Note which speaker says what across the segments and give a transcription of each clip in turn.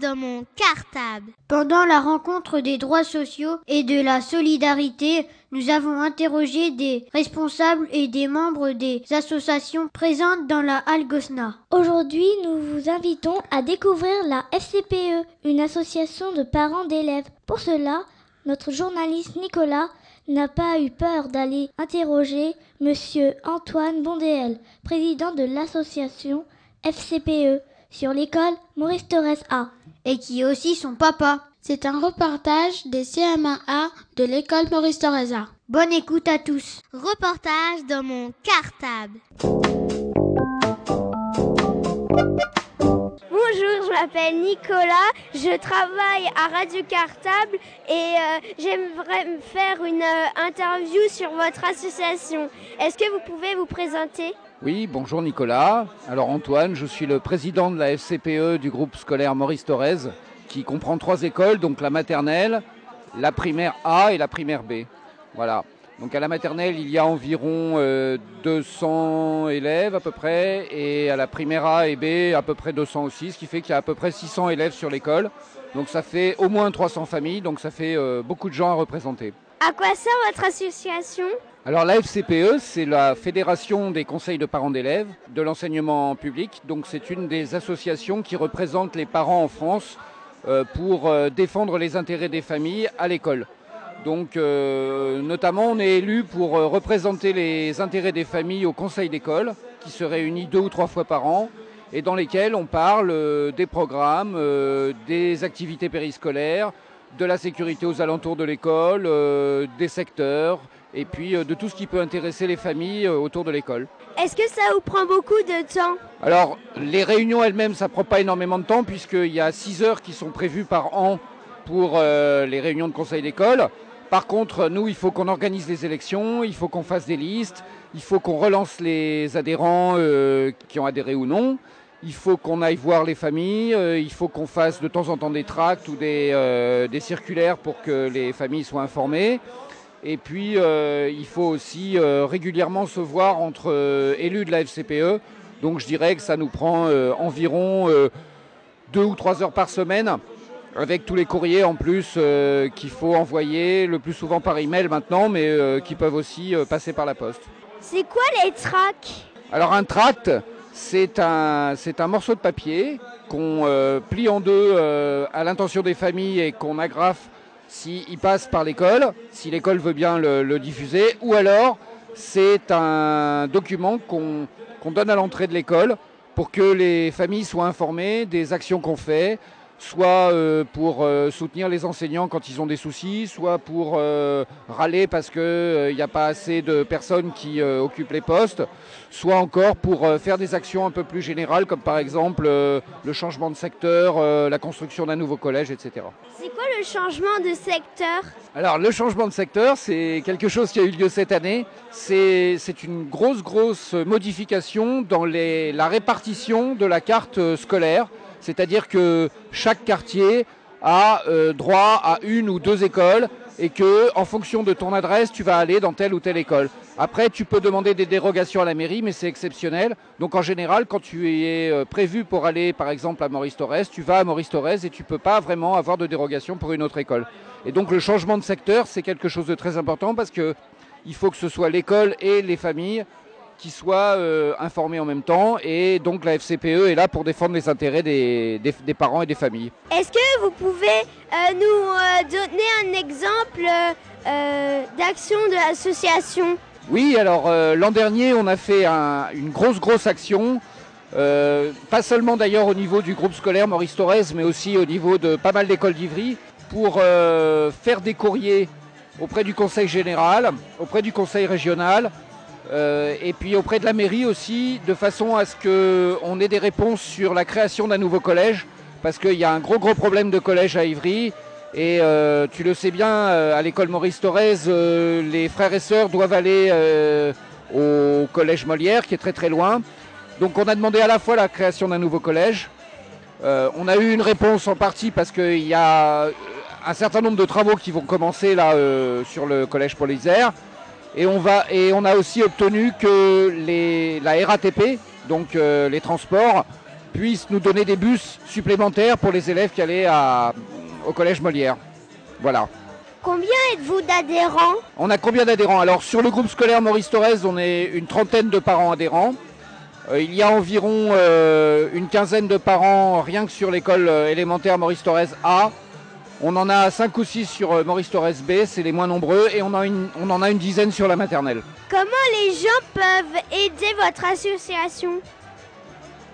Speaker 1: Dans mon cartable.
Speaker 2: Pendant la rencontre des droits sociaux et de la solidarité, nous avons interrogé des responsables et des membres des associations présentes dans la Halle Gosna.
Speaker 3: Aujourd'hui, nous vous invitons à découvrir la FCPE, une association de parents d'élèves. Pour cela, notre journaliste Nicolas n'a pas eu peur d'aller interroger monsieur Antoine Bondéel, président de l'association FCPE sur l'école Maurice Torres A.
Speaker 2: Et qui est aussi son papa.
Speaker 4: C'est un reportage des CM1A de l'école Maurice Torres A.
Speaker 2: Bonne écoute à tous.
Speaker 1: Reportage dans mon cartable.
Speaker 5: Bonjour, je m'appelle Nicolas, je travaille à Radio Cartable et euh, j'aimerais me faire une euh, interview sur votre association. Est-ce que vous pouvez vous présenter?
Speaker 6: Oui, bonjour Nicolas. Alors Antoine, je suis le président de la FCPE du groupe scolaire Maurice Thorez qui comprend trois écoles, donc la maternelle, la primaire A et la primaire B. Voilà. Donc à la maternelle, il y a environ euh, 200 élèves à peu près, et à la primaire A et B, à peu près 200 aussi, ce qui fait qu'il y a à peu près 600 élèves sur l'école. Donc ça fait au moins 300 familles, donc ça fait euh, beaucoup de gens à représenter.
Speaker 5: À quoi sert votre association?
Speaker 6: Alors la FCPE, c'est la Fédération des conseils de parents d'élèves de l'enseignement public. Donc c'est une des associations qui représente les parents en France euh, pour euh, défendre les intérêts des familles à l'école. Donc, euh, notamment, on est élu pour représenter les intérêts des familles au conseil d'école, qui se réunit deux ou trois fois par an, et dans lesquels on parle des programmes, des activités périscolaires, de la sécurité aux alentours de l'école, des secteurs, et puis euh, de tout ce qui peut intéresser les familles euh, autour de l'école.
Speaker 5: Est-ce que ça vous prend beaucoup de temps?
Speaker 6: Alors, les réunions elles-mêmes, ça prend pas énormément de temps, puisqu'il y a 6 heures qui sont prévues par an pour euh, les réunions de conseil d'école. Par contre, nous, il faut qu'on organise les élections, il faut qu'on fasse des listes, il faut qu'on relance les adhérents euh, qui ont adhéré ou non, il faut qu'on aille voir les familles, euh, il faut qu'on fasse de temps en temps des tracts ou des, des circulaires pour que les familles soient informées. Et puis, euh, il faut aussi euh, régulièrement se voir entre euh, élus de la FCPE. Donc, je dirais que ça nous prend environ deux ou trois heures par semaine, avec tous les courriers en plus qu'il faut envoyer, le plus souvent par email maintenant, mais qui peuvent aussi passer par la poste.
Speaker 5: C'est quoi les tracts?
Speaker 6: Alors, un tract, c'est un, c'est un morceau de papier qu'on plie en deux à l'intention des familles et qu'on agrafe s'il passe par l'école, si l'école veut bien le, diffuser, ou alors c'est un document qu'on donne à l'entrée de l'école pour que les familles soient informées des actions qu'on fait, soit euh, pour euh, soutenir les enseignants quand ils ont des soucis, soit pour euh, râler parce qu'il n'y a pas assez de personnes qui occupent les postes, soit encore pour faire des actions un peu plus générales, comme par exemple le changement de secteur, la construction d'un nouveau collège, etc.
Speaker 5: C'est quoi le changement de secteur?
Speaker 6: Alors, le changement de secteur, c'est quelque chose qui a eu lieu cette année. C'est une grosse, grosse modification dans les- la répartition de la carte scolaire. C'est-à-dire que chaque quartier a euh, droit à une ou deux écoles et que, en fonction de ton adresse, tu vas aller dans telle ou telle école. Après, tu peux demander des dérogations à la mairie, mais c'est exceptionnel. Donc, en général, quand tu es euh, prévu pour aller, par exemple, à Maurice Torres, tu vas à Maurice Torres et tu peux pas vraiment avoir de dérogation pour une autre école. Et donc, le changement de secteur, c'est quelque chose de très important parce que il faut que ce soit l'école et les familles qui soient euh, informés en même temps. Et donc, la FCPE est là pour défendre les intérêts des, des- des parents et des familles.
Speaker 5: Est-ce que vous pouvez euh, nous euh, donner un exemple d'action de l'association?
Speaker 6: Oui, alors l'an dernier, on a fait un- une grosse, grosse action. pas seulement d'ailleurs au niveau du groupe scolaire Maurice Torres, mais aussi au niveau de pas mal d'écoles d'Ivry, pour faire des courriers auprès du conseil général, auprès du conseil régional, euh, et puis auprès de la mairie aussi, de façon à ce qu'on ait des réponses sur la création d'un nouveau collège, parce qu'il y a un gros, gros problème de collège à Ivry. Et euh, tu le sais bien, euh, à l'école Maurice Thorez, euh, les frères et sœurs doivent aller euh, au collège Molière, qui est très très loin. Donc on a demandé à la fois la création d'un nouveau collège Euh, on a eu une réponse en partie parce qu'il y a un certain nombre de travaux qui vont commencer là sur le collège Paul Isère. Et on, va, et on a aussi obtenu que les, la RATP, donc euh, les transports, puissent nous donner des bus supplémentaires pour les élèves qui allaient à, au collège Molière. Voilà.
Speaker 5: Combien êtes-vous d'adhérents?
Speaker 6: On a combien d'adhérents? Alors sur le groupe scolaire Maurice Thorez, on est une trentaine de parents adhérents. Euh, il y a environ euh, une quinzaine de parents rien que sur l'école élémentaire Maurice Thorez A. On en a 5 ou 6 sur euh, Maurice Thorez B, c'est les moins nombreux, et on, a une- on en a une dizaine sur la maternelle.
Speaker 5: Comment les gens peuvent aider votre association?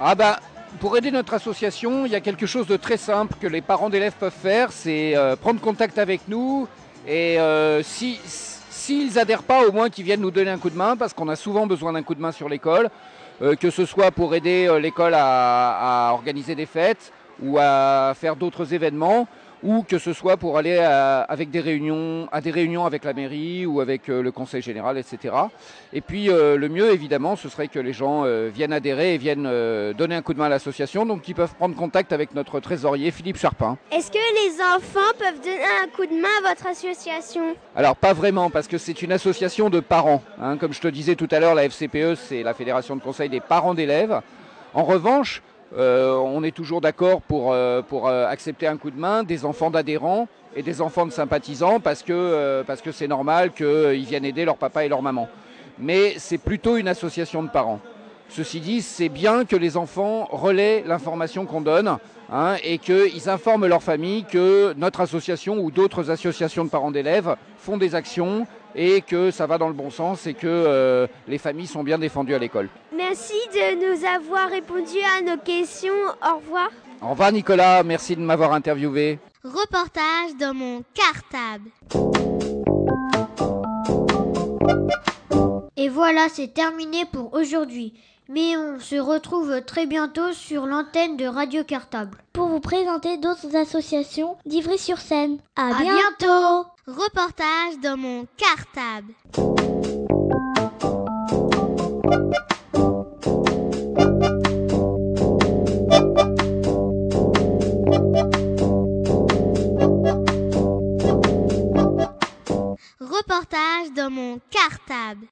Speaker 6: Ah bah, pour aider notre association, il y a quelque chose de très simple que les parents d'élèves peuvent faire, c'est euh, prendre contact avec nous et euh, si s'ils adhèrent pas, au moins qu'ils viennent nous donner un coup de main parce qu'on a souvent besoin d'un coup de main sur l'école, euh, que ce soit pour aider l'école à, à organiser des fêtes ou à faire d'autres événements ou que ce soit pour aller à, avec des réunions, à des réunions avec la mairie ou avec euh, le conseil général, etc. Et puis euh, le mieux, évidemment, ce serait que les gens euh, viennent adhérer et viennent donner un coup de main à l'association. Donc ils peuvent prendre contact avec notre trésorier Philippe Charpin.
Speaker 5: Est-ce que les enfants peuvent donner un coup de main à votre association?
Speaker 6: Alors pas vraiment, parce que c'est une association de parents. hein. Comme je te disais tout à l'heure, la FCPE, c'est la Fédération de conseil des parents d'élèves. En revanche, euh, on est toujours d'accord pour, euh, euh, accepter un coup de main des enfants d'adhérents et des enfants de sympathisants, parce que c'est normal qu'ils viennent aider leur papa et leur maman. Mais c'est plutôt une association de parents. Ceci dit, c'est bien que les enfants relaient l'information qu'on donne hein, et qu'ils informent leur famille que notre association ou d'autres associations de parents d'élèves font des actions et que ça va dans le bon sens et que les familles sont bien défendues à l'école.
Speaker 5: Merci de nous avoir répondu à nos questions. Au revoir.
Speaker 6: Au revoir Nicolas, merci de m'avoir interviewé.
Speaker 1: Reportage dans mon cartable.
Speaker 2: Et voilà, c'est terminé pour aujourd'hui. Mais on se retrouve très bientôt sur l'antenne de Radio Cartable.
Speaker 3: Pour vous présenter d'autres associations d'Ivry-sur-Seine. À,
Speaker 2: À
Speaker 3: bientôt.
Speaker 1: Reportage dans mon cartable.